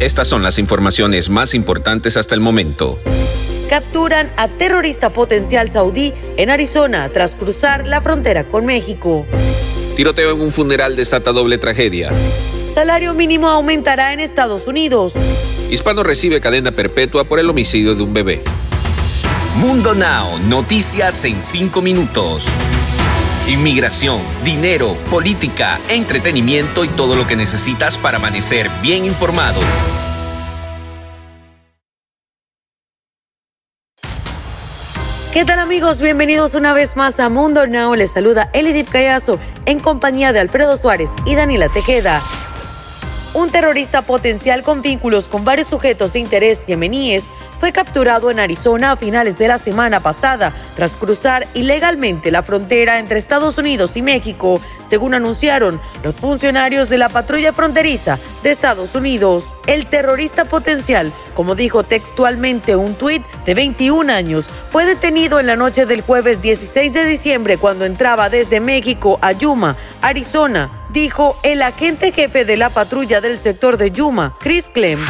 Estas son las informaciones más importantes hasta el momento. Capturan a terrorista potencial saudí en Arizona tras cruzar la frontera con México. Tiroteo en un funeral desata doble tragedia. Salario mínimo aumentará en Estados Unidos. Hispano recibe cadena perpetua por el homicidio de un bebé. Mundo Now, noticias en 5 minutos. Inmigración, dinero, política, entretenimiento y todo lo que necesitas para amanecer bien informado. ¿Qué tal amigos? Bienvenidos una vez más a Mundo Now. Les saluda Elidip Callazo en compañía de Alfredo Suárez y Daniela Tejeda. Un terrorista potencial con vínculos con varios sujetos de interés yemeníes fue capturado en Arizona a finales de la semana pasada tras cruzar ilegalmente la frontera entre Estados Unidos y México, según anunciaron los funcionarios de la patrulla fronteriza de Estados Unidos. El terrorista potencial, como dijo textualmente un tuit de 21 años, fue detenido en la noche del jueves 16 de diciembre cuando entraba desde México a Yuma, Arizona, dijo el agente jefe de la patrulla del sector de Yuma, Chris Clem.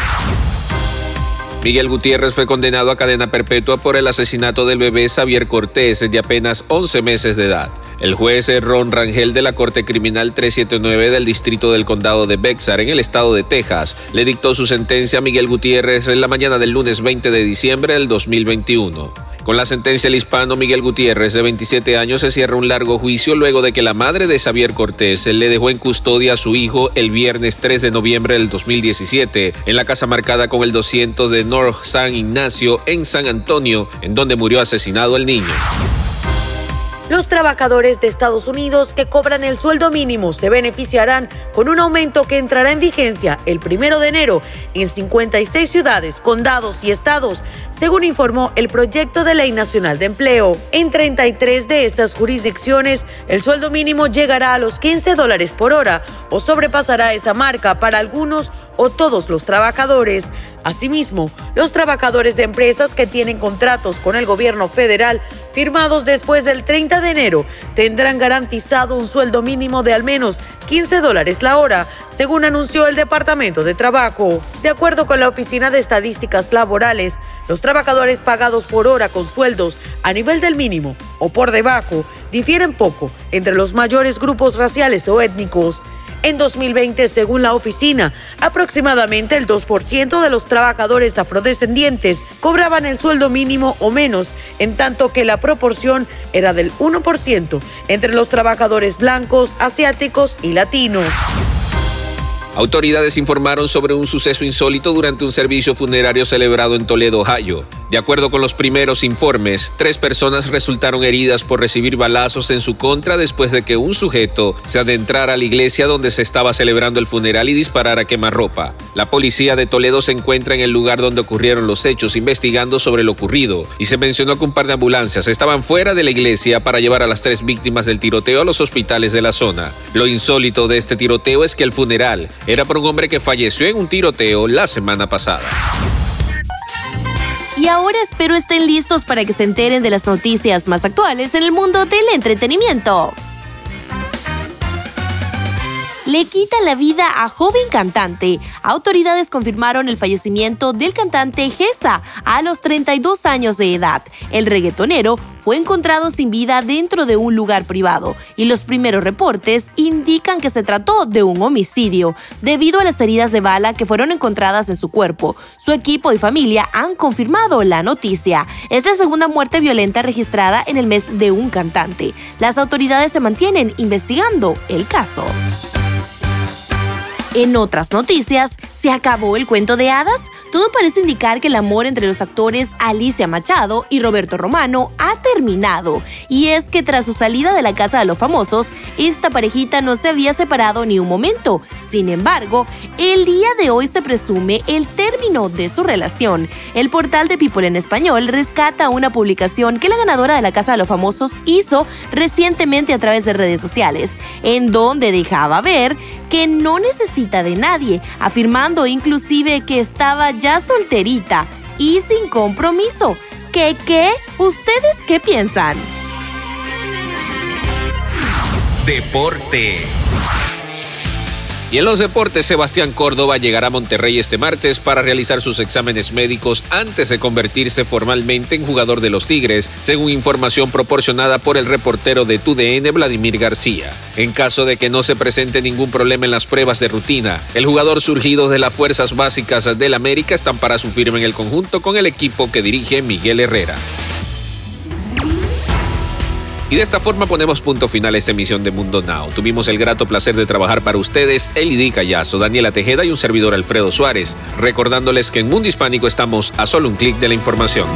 Miguel Gutiérrez fue condenado a cadena perpetua por el asesinato del bebé Xavier Cortés de apenas 11 meses de edad. El juez Ron Rangel de la Corte Criminal 379 del Distrito del Condado de Bexar en el estado de Texas le dictó su sentencia a Miguel Gutiérrez en la mañana del lunes 20 de diciembre del 2021. Con la sentencia el hispano Miguel Gutiérrez de 27 años se cierra un largo juicio luego de que la madre de Xavier Cortés le dejó en custodia a su hijo el viernes 3 de noviembre del 2017 en la casa marcada con el 200 de North San Ignacio en San Antonio, en donde murió asesinado el niño. Los trabajadores de Estados Unidos que cobran el sueldo mínimo se beneficiarán con un aumento que entrará en vigencia el primero de enero en 56 ciudades, condados y estados, según informó el Proyecto de Ley Nacional de Empleo. En 33 de estas jurisdicciones, el sueldo mínimo llegará a los 15 dólares por hora o sobrepasará esa marca para algunos o todos los trabajadores. Asimismo, los trabajadores de empresas que tienen contratos con el gobierno federal firmados después del 30 de enero tendrán garantizado un sueldo mínimo de al menos 15 dólares la hora, según anunció el Departamento de Trabajo. De acuerdo con la Oficina de Estadísticas Laborales, los trabajadores pagados por hora con sueldos a nivel del mínimo o por debajo difieren poco entre los mayores grupos raciales o étnicos. En 2020, según la oficina, aproximadamente el 2% de los trabajadores afrodescendientes cobraban el sueldo mínimo o menos, en tanto que la proporción era del 1% entre los trabajadores blancos, asiáticos y latinos. Autoridades informaron sobre un suceso insólito durante un servicio funerario celebrado en Toledo, Ohio. De acuerdo con los primeros informes, tres personas resultaron heridas por recibir balazos en su contra después de que un sujeto se adentrara a la iglesia donde se estaba celebrando el funeral y disparara quemarropa. La policía de Toledo se encuentra en el lugar donde ocurrieron los hechos investigando sobre lo ocurrido y se mencionó que un par de ambulancias estaban fuera de la iglesia para llevar a las tres víctimas del tiroteo a los hospitales de la zona. Lo insólito de este tiroteo es que el funeral era por un hombre que falleció en un tiroteo la semana pasada. Y ahora espero estén listos para que se enteren de las noticias más actuales en el mundo del entretenimiento. Le quita la vida a joven cantante. Autoridades confirmaron el fallecimiento del cantante Gesa a los 32 años de edad. El reggaetonero fue encontrado sin vida dentro de un lugar privado y los primeros reportes indican que se trató de un homicidio debido a las heridas de bala que fueron encontradas en su cuerpo. Su equipo y familia han confirmado la noticia. Es la segunda muerte violenta registrada en el mes de un cantante. Las autoridades se mantienen investigando el caso. En otras noticias, ¿se acabó el cuento de hadas? Todo parece indicar que el amor entre los actores Alicia Machado y Roberto Romano ha terminado. Y es que tras su salida de la casa de los famosos, esta parejita no se había separado ni un momento. Sin embargo, el día de hoy se presume el término de su relación. El portal de People en español rescata una publicación que la ganadora de la Casa de los Famosos hizo recientemente a través de redes sociales, en donde dejaba ver que no necesita de nadie, afirmando inclusive que estaba ya solterita y sin compromiso. ¿Qué qué? ¿Ustedes qué piensan? Deportes. Y en los deportes, Sebastián Córdoba llegará a Monterrey este martes para realizar sus exámenes médicos antes de convertirse formalmente en jugador de los Tigres, según información proporcionada por el reportero de TUDN Vladimir García. En caso de que no se presente ningún problema en las pruebas de rutina, el jugador surgido de las fuerzas básicas del América están para su firma en el conjunto con el equipo que dirige Miguel Herrera. Y de esta forma ponemos punto final a esta emisión de Mundo Now. Tuvimos el grato placer de trabajar para ustedes, Elidi Callazo, Daniela Tejeda y un servidor Alfredo Suárez, recordándoles que en Mundo Hispánico estamos a solo un clic de la información.